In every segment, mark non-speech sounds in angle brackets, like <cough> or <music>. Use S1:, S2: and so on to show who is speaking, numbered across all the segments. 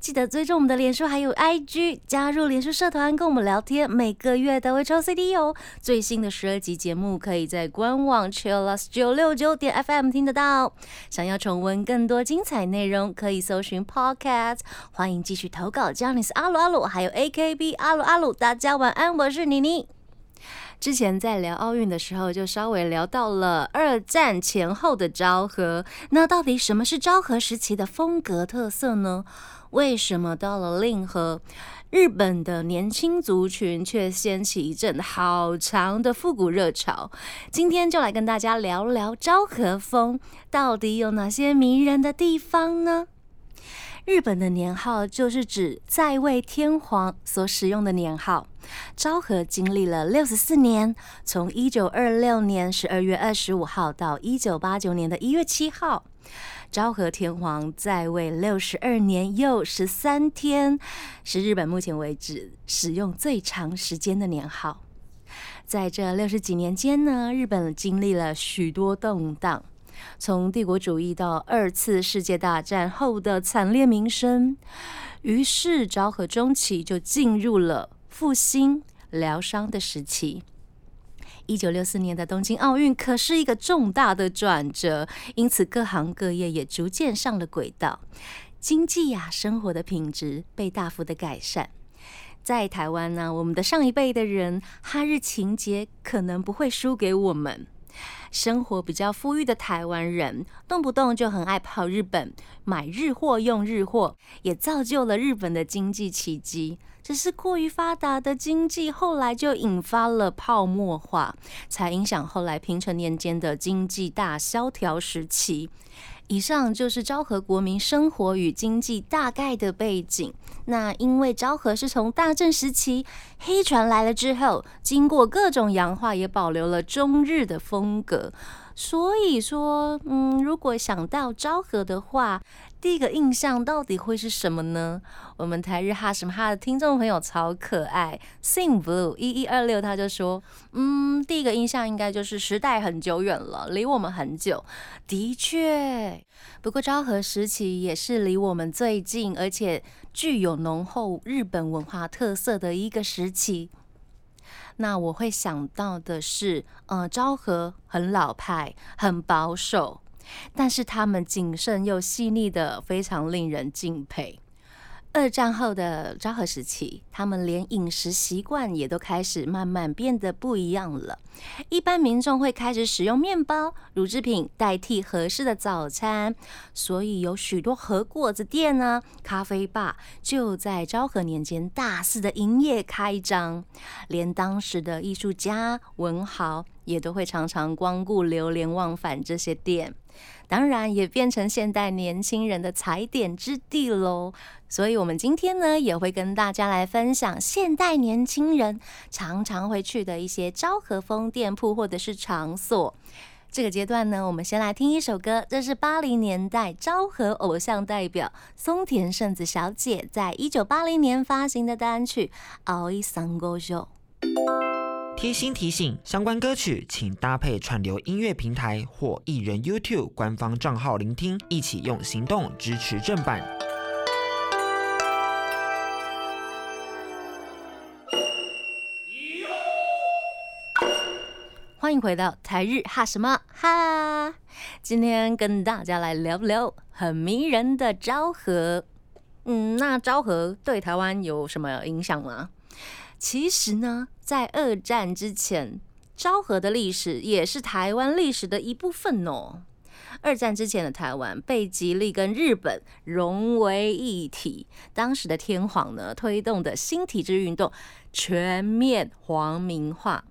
S1: 记得追踪我们的脸书还有 IG，加入脸书社团跟我们聊天，每个月都会抽 CD 哦。最新的十二集节目可以在官网 Chillus 九六九点 FM 听得到。想要重温更多精彩内容，可以搜寻 Podcast。欢迎继续投稿 j a n i c e 阿鲁阿鲁，还有 AKB 阿鲁阿鲁。大家晚安，我是妮妮。之前在聊奥运的时候，就稍微聊到了二战前后的昭和。那到底什么是昭和时期的风格特色呢？为什么到了令和，日本的年轻族群却掀起一阵好长的复古热潮？今天就来跟大家聊聊昭和风到底有哪些迷人的地方呢？日本的年号就是指在位天皇所使用的年号。昭和经历了六十四年，从一九二六年十二月二十五号到一九八九年的一月七号，昭和天皇在位六十二年又十三天，是日本目前为止使用最长时间的年号。在这六十几年间呢，日本经历了许多动荡。从帝国主义到二次世界大战后的惨烈民生，于是昭和中期就进入了复兴疗伤的时期。一九六四年的东京奥运可是一个重大的转折，因此各行各业也逐渐上了轨道，经济呀、生活的品质被大幅的改善。在台湾呢，我们的上一辈的人哈日情节可能不会输给我们。生活比较富裕的台湾人，动不动就很爱跑日本买日货用日货，也造就了日本的经济奇迹。只是过于发达的经济，后来就引发了泡沫化，才影响后来平成年间的经济大萧条时期。以上就是昭和国民生活与经济大概的背景。那因为昭和是从大正时期黑船来了之后，经过各种洋化，也保留了中日的风格。所以说，嗯，如果想到昭和的话，第一个印象到底会是什么呢？我们台日哈什么哈的听众朋友超可爱，Sing Blue 一一二六他就说，嗯，第一个印象应该就是时代很久远了，离我们很久。的确，不过昭和时期也是离我们最近，而且具有浓厚日本文化特色的一个时期。那我会想到的是，呃，昭和很老派，很保守。但是他们谨慎又细腻的，非常令人敬佩。二战后的昭和时期，他们连饮食习惯也都开始慢慢变得不一样了。一般民众会开始使用面包、乳制品代替合适的早餐，所以有许多和果子店呢、咖啡吧就在昭和年间大肆的营业开张。连当时的艺术家、文豪也都会常常光顾、流连忘返这些店。当然也变成现代年轻人的踩点之地喽。所以，我们今天呢，也会跟大家来分享现代年轻人常常会去的一些昭和风店铺或者是场所。这个阶段呢，我们先来听一首歌，这是八零年代昭和偶像代表松田圣子小姐在一九八零年发行的单曲《熬一三个月》。
S2: 贴心提醒：相关歌曲请搭配串流音乐平台或艺人 YouTube 官方账号聆听，一起用行动支持正版。
S1: 欢迎回到台日哈什么哈，今天跟大家来聊聊很迷人的昭和。嗯，那昭和对台湾有什么影响吗？其实呢，在二战之前，昭和的历史也是台湾历史的一部分哦。二战之前的台湾被极力跟日本融为一体，当时的天皇呢推动的新体制运动，全面皇民化，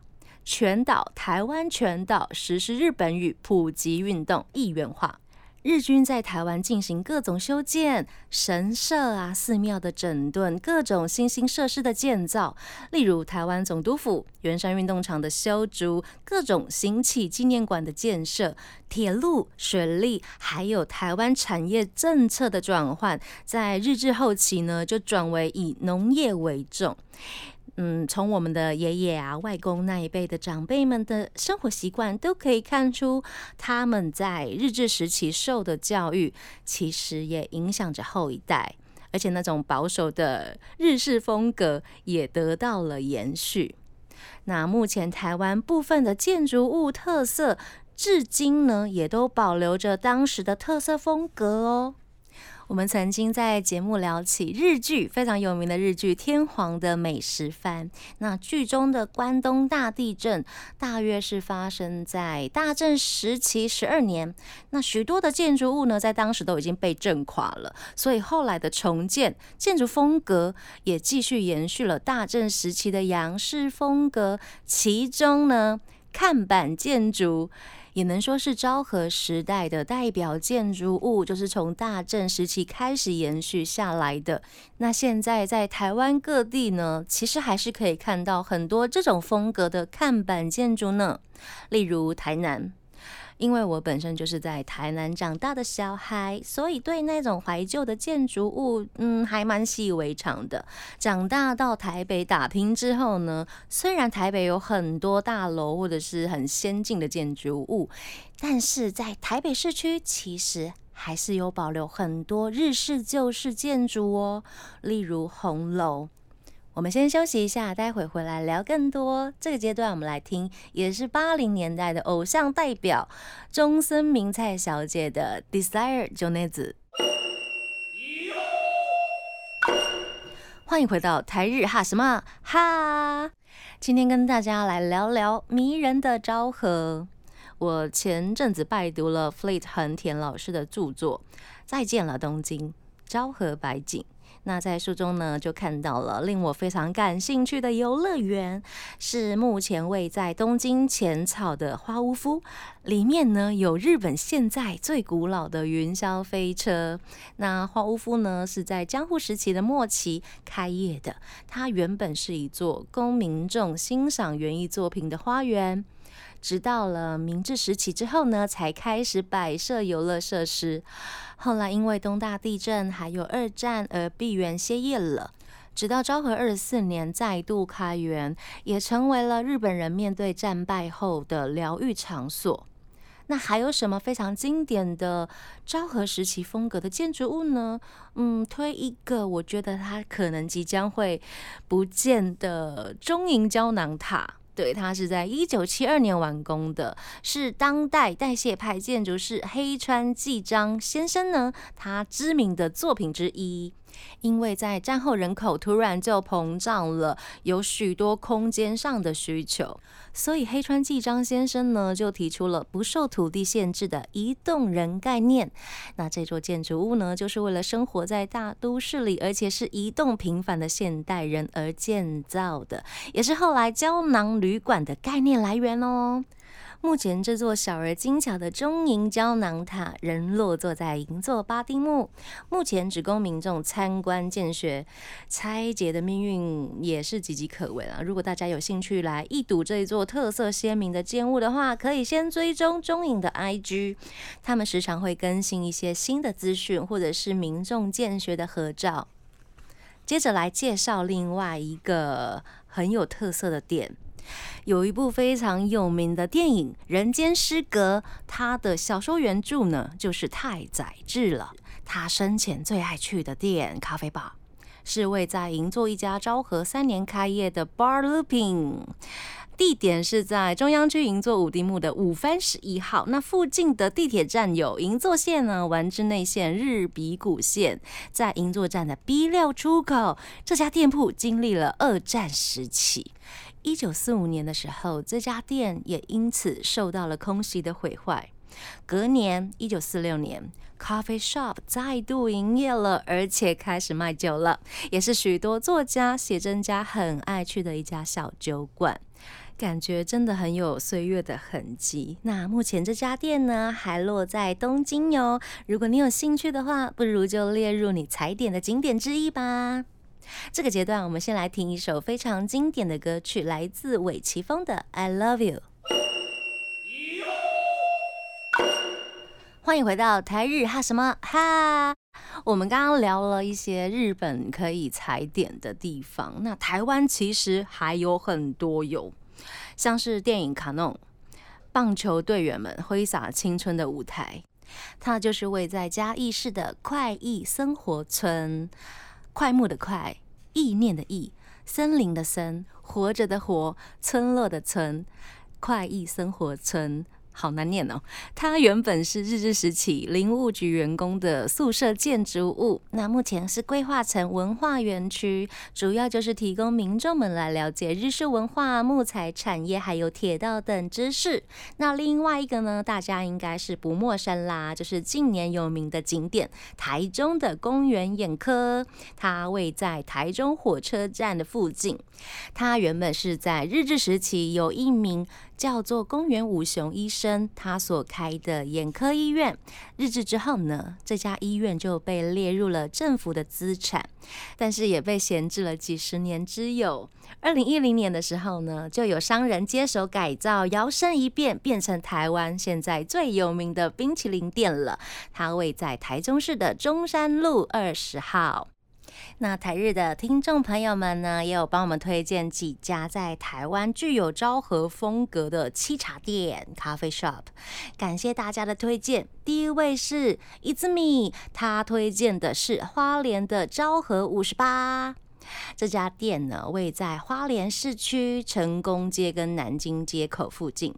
S1: 全岛台湾全岛实施日本语普及运动，一元化。日军在台湾进行各种修建，神社啊、寺庙的整顿，各种新兴设施的建造，例如台湾总督府、圆山运动场的修筑，各种行启纪念馆的建设，铁路、水利，还有台湾产业政策的转换，在日治后期呢，就转为以农业为重。嗯，从我们的爷爷啊、外公那一辈的长辈们的生活习惯，都可以看出他们在日治时期受的教育，其实也影响着后一代，而且那种保守的日式风格也得到了延续。那目前台湾部分的建筑物特色，至今呢也都保留着当时的特色风格哦。我们曾经在节目聊起日剧非常有名的日剧《天皇的美食番》，那剧中的关东大地震大约是发生在大正时期十二年，那许多的建筑物呢在当时都已经被震垮了，所以后来的重建建筑风格也继续延续了大正时期的洋式风格，其中呢看板建筑。也能说是昭和时代的代表建筑物，就是从大正时期开始延续下来的。那现在在台湾各地呢，其实还是可以看到很多这种风格的看板建筑呢，例如台南。因为我本身就是在台南长大的小孩，所以对那种怀旧的建筑物，嗯，还蛮习以为常的。长大到台北打拼之后呢，虽然台北有很多大楼或者是很先进的建筑物，但是在台北市区其实还是有保留很多日式旧式建筑哦，例如红楼。我们先休息一下，待会回来聊更多。这个阶段，我们来听也是八零年代的偶像代表中森明菜小姐的《Desire》就那子。欢迎回到台日哈什么哈？今天跟大家来聊聊迷人的昭和。我前阵子拜读了 Fleet 横田老师的著作《再见了东京昭和白景》。那在书中呢，就看到了令我非常感兴趣的游乐园，是目前位在东京浅草的花屋夫。里面呢有日本现在最古老的云霄飞车。那花屋夫呢是在江户时期的末期开业的，它原本是一座供民众欣赏园艺作品的花园。直到了明治时期之后呢，才开始摆设游乐设施。后来因为东大地震还有二战而闭园歇业了。直到昭和二十四年再度开园，也成为了日本人面对战败后的疗愈场所。那还有什么非常经典的昭和时期风格的建筑物呢？嗯，推一个，我觉得它可能即将会不见的中银胶囊塔。对，它是在一九七二年完工的，是当代代谢派建筑师黑川纪章先生呢，他知名的作品之一。因为在战后人口突然就膨胀了，有许多空间上的需求，所以黑川纪章先生呢就提出了不受土地限制的移动人概念。那这座建筑物呢，就是为了生活在大都市里，而且是移动频繁的现代人而建造的，也是后来胶囊旅馆的概念来源哦。目前这座小而精巧的中银胶囊塔仍落座在银座巴丁木，目前只供民众参观见学。拆解的命运也是岌岌可危了。如果大家有兴趣来一睹这一座特色鲜明的建物的话，可以先追踪中银的 IG，他们时常会更新一些新的资讯，或者是民众见学的合照。接着来介绍另外一个很有特色的店。有一部非常有名的电影《人间失格》，它的小说原著呢就是太宰治了。他生前最爱去的店咖啡吧，是位在银座一家昭和三年开业的 Bar Looping，地点是在中央区银座五丁目的五番十一号。那附近的地铁站有银座线呢、丸之内线、日比谷线，在银座站的 B 六出口。这家店铺经历了二战时期。一九四五年的时候，这家店也因此受到了空袭的毁坏。隔年，一九四六年，Coffee Shop 再度营业了，而且开始卖酒了，也是许多作家、写真家很爱去的一家小酒馆。感觉真的很有岁月的痕迹。那目前这家店呢，还落在东京哟。如果你有兴趣的话，不如就列入你踩点的景点之一吧。这个阶段，我们先来听一首非常经典的歌曲，来自尾崎峰的《I Love You》。欢迎回到台日哈什么哈。我们刚刚聊了一些日本可以踩点的地方，那台湾其实还有很多有。像是电影《卡弄》，棒球队员们挥洒青春的舞台，它就是位在嘉义市的快意生活村。快木的快，意念的意，森林的森，活着的活，村落的村，快意生活村。好难念哦！它原本是日治时期林务局员工的宿舍建筑物，那目前是规划成文化园区，主要就是提供民众们来了解日式文化、木材产业还有铁道等知识。那另外一个呢，大家应该是不陌生啦，就是近年有名的景点台中的公园眼科，它位在台中火车站的附近。它原本是在日治时期有一名。叫做公园五雄医生，他所开的眼科医院，日治之后呢，这家医院就被列入了政府的资产，但是也被闲置了几十年之久。二零一零年的时候呢，就有商人接手改造，摇身一变变成台湾现在最有名的冰淇淋店了。它位在台中市的中山路二十号。那台日的听众朋友们呢，也有帮我们推荐几家在台湾具有昭和风格的沏茶店咖啡 shop，感谢大家的推荐。第一位是 Izumi，他推荐的是花莲的昭和五十八这家店呢，位在花莲市区成功街跟南京街口附近，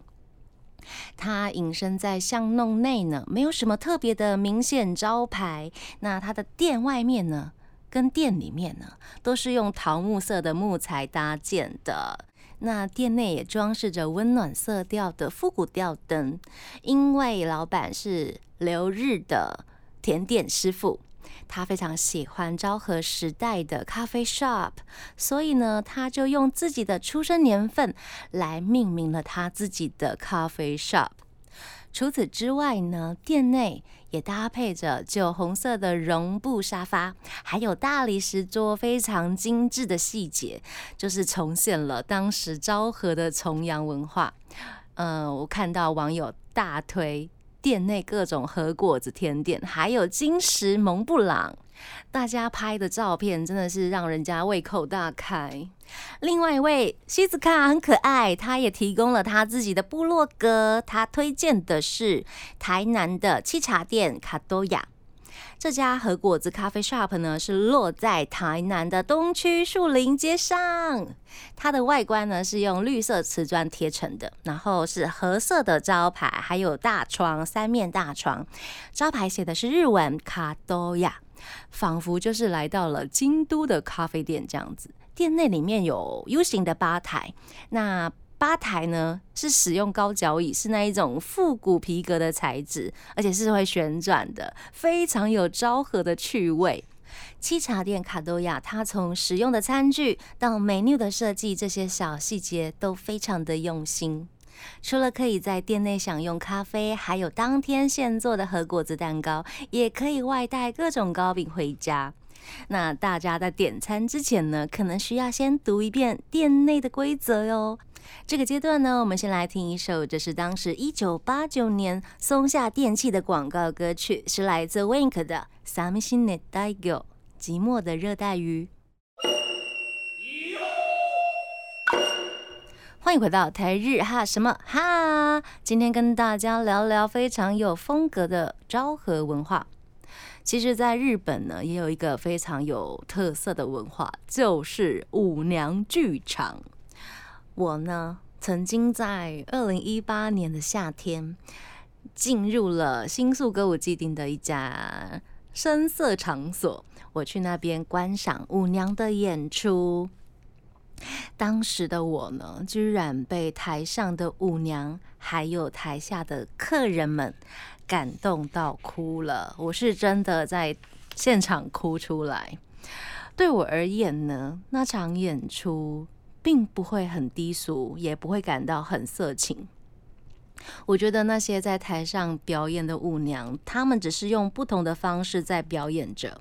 S1: 它隐身在巷弄内呢，没有什么特别的明显招牌。那它的店外面呢？跟店里面呢，都是用桃木色的木材搭建的。那店内也装饰着温暖色调的复古吊灯。因为老板是留日的甜点师傅，他非常喜欢昭和时代的咖啡 shop，所以呢，他就用自己的出生年份来命名了他自己的咖啡 shop。除此之外呢，店内也搭配着酒红色的绒布沙发，还有大理石桌，非常精致的细节，就是重现了当时昭和的重阳文化。嗯，我看到网友大推店内各种和果子甜点，还有金石蒙布朗。大家拍的照片真的是让人家胃口大开。另外一位西子卡很可爱，他也提供了他自己的部落格，他推荐的是台南的沏茶店卡多亚。这家和果子咖啡 shop 呢，是落在台南的东区树林街上。它的外观呢是用绿色瓷砖贴成的，然后是褐色的招牌，还有大窗，三面大窗，招牌写的是日文卡多亚。仿佛就是来到了京都的咖啡店这样子。店内里面有 U 型的吧台，那吧台呢是使用高脚椅，是那一种复古皮革的材质，而且是会旋转的，非常有昭和的趣味。七茶店卡多亚，它从使用的餐具到 menu 的设计，这些小细节都非常的用心。除了可以在店内享用咖啡，还有当天现做的和果子蛋糕，也可以外带各种糕饼回家。那大家在点餐之前呢，可能需要先读一遍店内的规则哟。这个阶段呢，我们先来听一首，这是当时一九八九年松下电器的广告歌曲，是来自 Wink 的《Samishin ne Daigo》，寂寞的热带鱼。欢迎回到台日哈什么哈？今天跟大家聊聊非常有风格的昭和文化。其实，在日本呢，也有一个非常有特色的文化，就是舞娘剧场。我呢，曾经在二零一八年的夏天，进入了新宿歌舞伎町的一家深色场所，我去那边观赏舞娘的演出。当时的我呢，居然被台上的舞娘还有台下的客人们感动到哭了。我是真的在现场哭出来。对我而言呢，那场演出并不会很低俗，也不会感到很色情。我觉得那些在台上表演的舞娘，她们只是用不同的方式在表演着。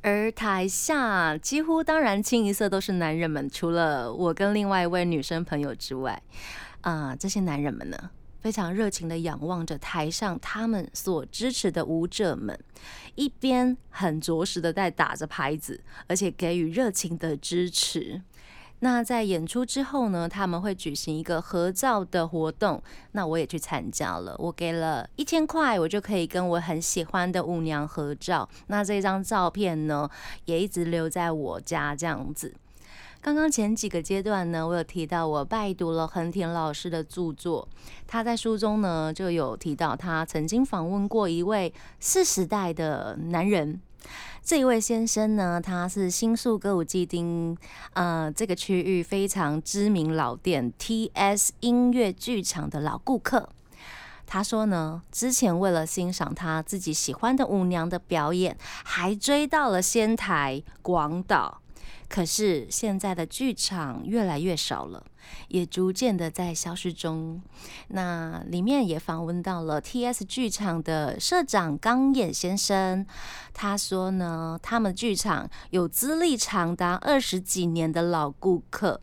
S1: 而台下几乎当然清一色都是男人们，除了我跟另外一位女生朋友之外，啊，这些男人们呢，非常热情的仰望着台上他们所支持的舞者们，一边很着实的在打着拍子，而且给予热情的支持。那在演出之后呢，他们会举行一个合照的活动，那我也去参加了。我给了一千块，我就可以跟我很喜欢的舞娘合照。那这张照片呢，也一直留在我家这样子。刚刚前几个阶段呢，我有提到我拜读了横田老师的著作，他在书中呢就有提到他曾经访问过一位四十代的男人。这一位先生呢，他是新宿歌舞伎町呃这个区域非常知名老店 T.S 音乐剧场的老顾客。他说呢，之前为了欣赏他自己喜欢的舞娘的表演，还追到了仙台、广岛。可是现在的剧场越来越少了，也逐渐的在消失中。那里面也访问到了 T.S 剧场的社长冈野先生，他说呢，他们剧场有资历长达二十几年的老顾客。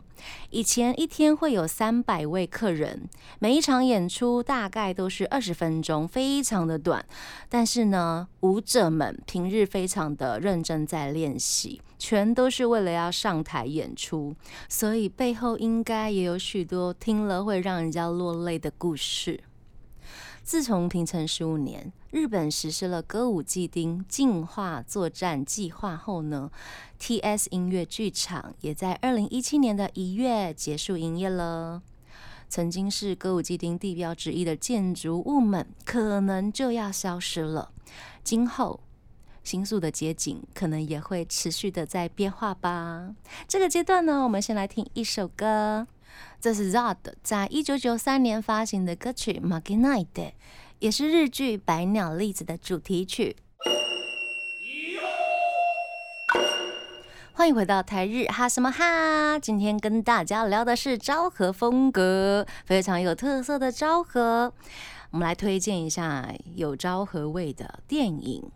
S1: 以前一天会有三百位客人，每一场演出大概都是二十分钟，非常的短。但是呢，舞者们平日非常的认真在练习，全都是为了要上台演出，所以背后应该也有许多听了会让人家落泪的故事。自从平成十五年，日本实施了歌舞伎町进化作战计划后呢，T.S 音乐剧场也在二零一七年的一月结束营业了。曾经是歌舞伎町地标之一的建筑物们，可能就要消失了。今后新宿的街景可能也会持续的在变化吧。这个阶段呢，我们先来听一首歌。这是 Zod 在一九九三年发行的歌曲《m a g i n i t 也是日剧《百鸟栗子》的主题曲。欢迎回到台日哈什么哈，今天跟大家聊的是昭和风格，非常有特色的昭和。我们来推荐一下有昭和味的电影。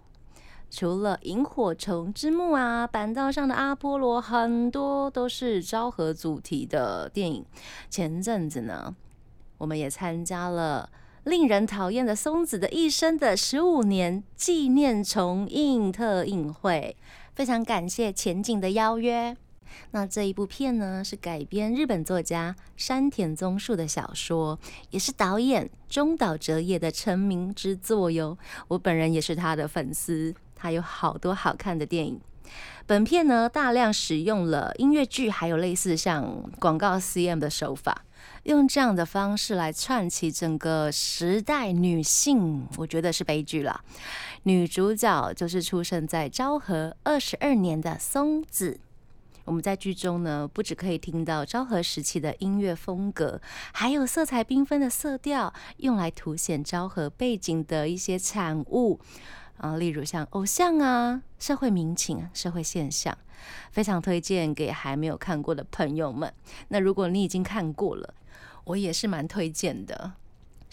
S1: 除了萤火虫之墓啊，板道上的阿波罗，很多都是昭和主题的电影。前阵子呢，我们也参加了令人讨厌的松子的一生的十五年纪念重映特映会，非常感谢前景的邀约。那这一部片呢，是改编日本作家山田宗树的小说，也是导演中岛哲也的成名之作哟。我本人也是他的粉丝。还有好多好看的电影。本片呢，大量使用了音乐剧，还有类似像广告 CM 的手法，用这样的方式来串起整个时代女性，我觉得是悲剧了。女主角就是出生在昭和二十二年的松子。我们在剧中呢，不只可以听到昭和时期的音乐风格，还有色彩缤纷的色调，用来凸显昭和背景的一些产物。啊，例如像偶像啊、社会民情、社会现象，非常推荐给还没有看过的朋友们。那如果你已经看过了，我也是蛮推荐的。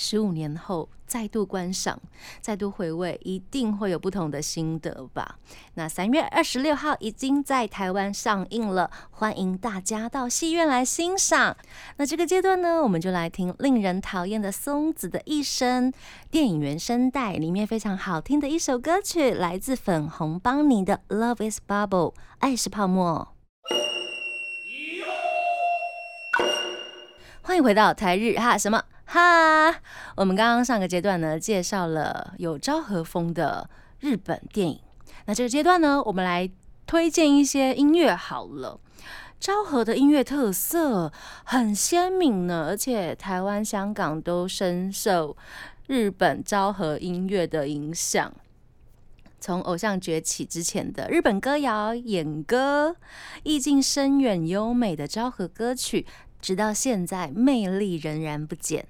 S1: 十五年后再度观赏、再度回味，一定会有不同的心得吧。那三月二十六号已经在台湾上映了，欢迎大家到戏院来欣赏。那这个阶段呢，我们就来听令人讨厌的松子的一生电影原声带里面非常好听的一首歌曲，来自粉红邦尼的《Love Is Bubble》，爱是泡沫。欢迎回到台日哈什么？哈，我们刚刚上个阶段呢，介绍了有昭和风的日本电影。那这个阶段呢，我们来推荐一些音乐好了。昭和的音乐特色很鲜明呢，而且台湾、香港都深受日本昭和音乐的影响。从偶像崛起之前的日本歌谣、演歌，意境深远优美的昭和歌曲，直到现在魅力仍然不减。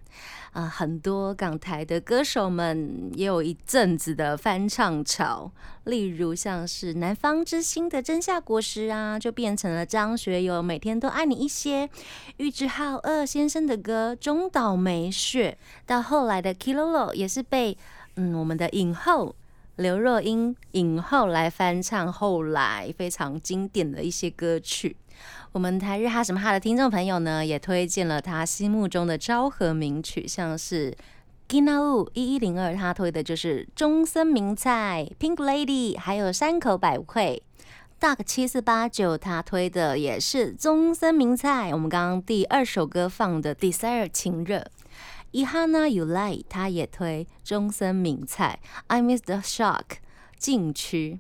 S1: 啊，很多港台的歌手们也有一阵子的翻唱潮，例如像是南方之星的真夏果实啊，就变成了张学友每天都爱你一些；玉置浩二先生的歌中岛美雪，到后来的 Kilolo 也是被嗯我们的影后刘若英影后来翻唱，后来非常经典的一些歌曲。我们台日哈什么哈的听众朋友呢，也推荐了他心目中的昭和名曲，像是 Gina Wu 一一零二，他推的就是中森明菜 Pink Lady，还有山口百惠 Duck 七四八九，他推的也是中森明菜。我们刚刚第二首歌放的 Desire 情热，Ihana You Like，他也推中森明菜 I Miss the Shock 禁区。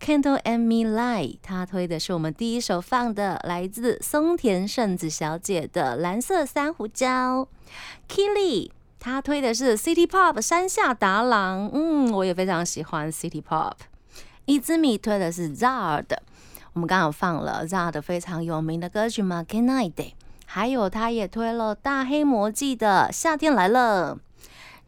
S1: Candle and Me Light，他推的是我们第一首放的，来自松田圣子小姐的《蓝色珊瑚礁》。Killy，他推的是 City Pop 山下达郎，嗯，我也非常喜欢 City Pop。伊兹米推的是 Zard，我们刚好放了 Zard 非常有名的歌曲《m a g n i t e 还有他也推了大黑魔记的《夏天来了》。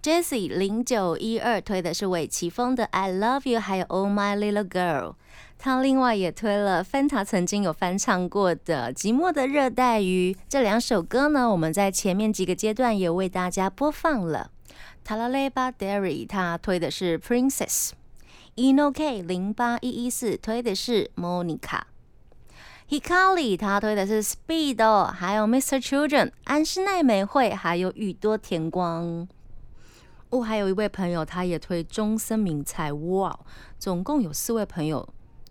S1: Jessie 零九一二推的是韦奇峰的《I Love You》，还有《Oh My Little Girl》。他另外也推了 Fanta 曾经有翻唱过的《寂寞的热带鱼》。这两首歌呢，我们在前面几个阶段也为大家播放了。Talaleba Derry 他推的是《Princess》。Enok 零八一一四推的是《Monica》。Hikari 他推的是《Speed》，还有 Mr. Children 安室奈美惠，还有宇多田光。哦，还有一位朋友，他也推中森明菜，哇，总共有四位朋友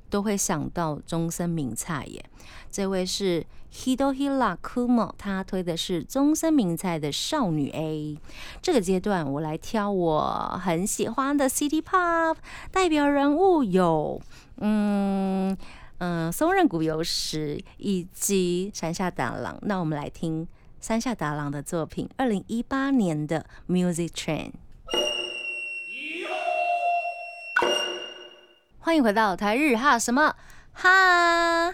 S1: 都会想到中森明菜耶。这位是 Hidohira Kumo，他推的是中森明菜的少女 A。这个阶段，我来挑我很喜欢的 City Pop 代表人物有，嗯嗯，松任谷由实以及山下达郎。那我们来听山下达郎的作品，二零一八年的 Music Train。欢迎回到台日哈什么哈？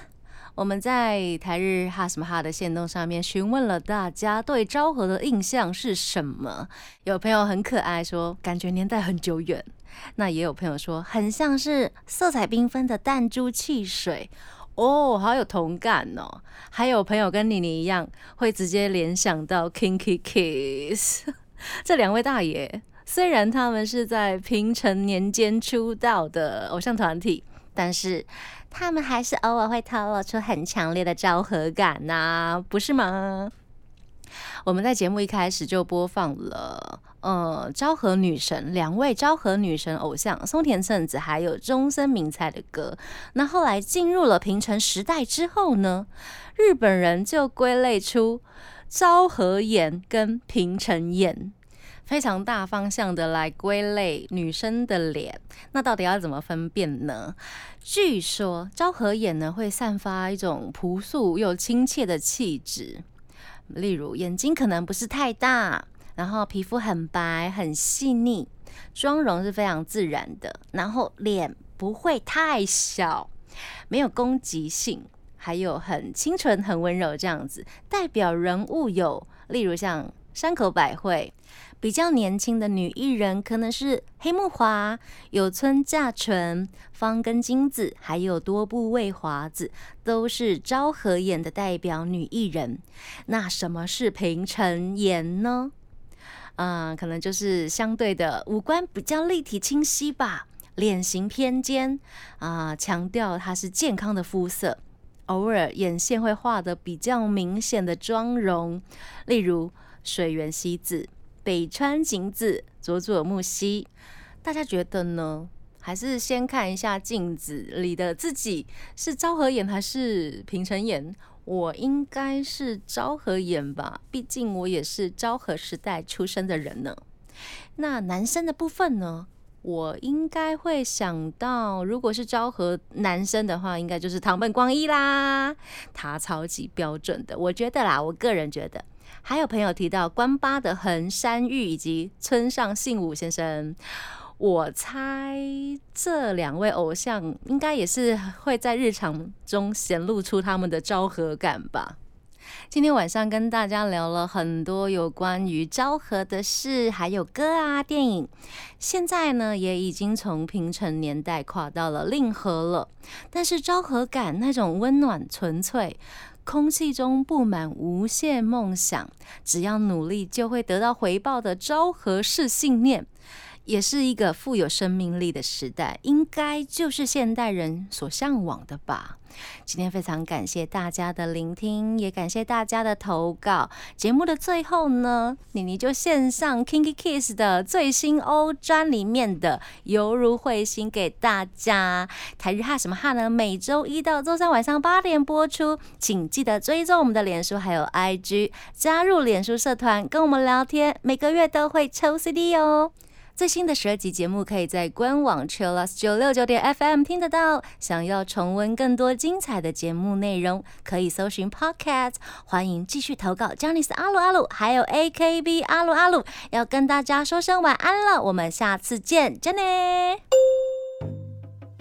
S1: 我们在台日哈什么哈的线动上面询问了大家对昭和的印象是什么。有朋友很可爱，说感觉年代很久远。那也有朋友说很像是色彩缤纷的弹珠汽水哦，好有同感哦。还有朋友跟妮妮一样，会直接联想到 Kinky Kiss <laughs> 这两位大爷。虽然他们是在平成年间出道的偶像团体，但是他们还是偶尔会透露出很强烈的昭和感呐，不是吗？我们在节目一开始就播放了，呃，昭和女神两位昭和女神偶像松田圣子还有中森明菜的歌。那后来进入了平成时代之后呢，日本人就归类出昭和眼跟平成眼。非常大方向的来归类女生的脸，那到底要怎么分辨呢？据说昭和眼呢会散发一种朴素又亲切的气质，例如眼睛可能不是太大，然后皮肤很白很细腻，妆容是非常自然的，然后脸不会太小，没有攻击性，还有很清纯很温柔这样子。代表人物有例如像山口百惠。比较年轻的女艺人可能是黑木华、有村架纯、方根金子，还有多部未华子，都是昭和演的代表女艺人。那什么是平成颜呢？嗯，可能就是相对的五官比较立体清晰吧，脸型偏尖啊，强调它是健康的肤色，偶尔眼线会画的比较明显的妆容，例如水原希子。北川景子、佐佐木希，大家觉得呢？还是先看一下镜子里的自己是昭和眼还是平成眼？我应该是昭和眼吧，毕竟我也是昭和时代出生的人呢。那男生的部分呢？我应该会想到，如果是昭和男生的话，应该就是唐本光一啦，他超级标准的，我觉得啦，我个人觉得。还有朋友提到关八的横山裕以及村上信武先生，我猜这两位偶像应该也是会在日常中显露出他们的昭和感吧。今天晚上跟大家聊了很多有关于昭和的事，还有歌啊、电影。现在呢，也已经从平成年代跨到了令和了。但是昭和感那种温暖纯粹，空气中布满无限梦想，只要努力就会得到回报的昭和式信念。也是一个富有生命力的时代，应该就是现代人所向往的吧。今天非常感谢大家的聆听，也感谢大家的投稿。节目的最后呢，妮妮就献上 Kinky Kiss 的最新欧专里面的《犹如彗星》给大家。台日哈什么哈呢？每周一到周三晚上八点播出，请记得追踪我们的脸书还有 IG，加入脸书社团跟我们聊天，每个月都会抽 CD 哦。最新的十二集节目可以在官网 chillus 九六九点 FM 听得到。想要重温更多精彩的节目内容，可以搜寻 Podcast。欢迎继续投稿 j a n i c e 阿鲁阿鲁，还有 AKB 阿鲁阿鲁，要跟大家说声晚安了。我们下次见 j e n n y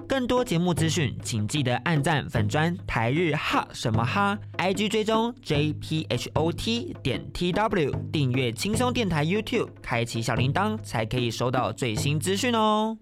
S2: 更多节目资讯，请记得按赞粉砖台日哈什么哈，IG 追踪 JPHOT 点 TW，订阅轻松电台 YouTube，开启小铃铛才可以收到最新资讯哦。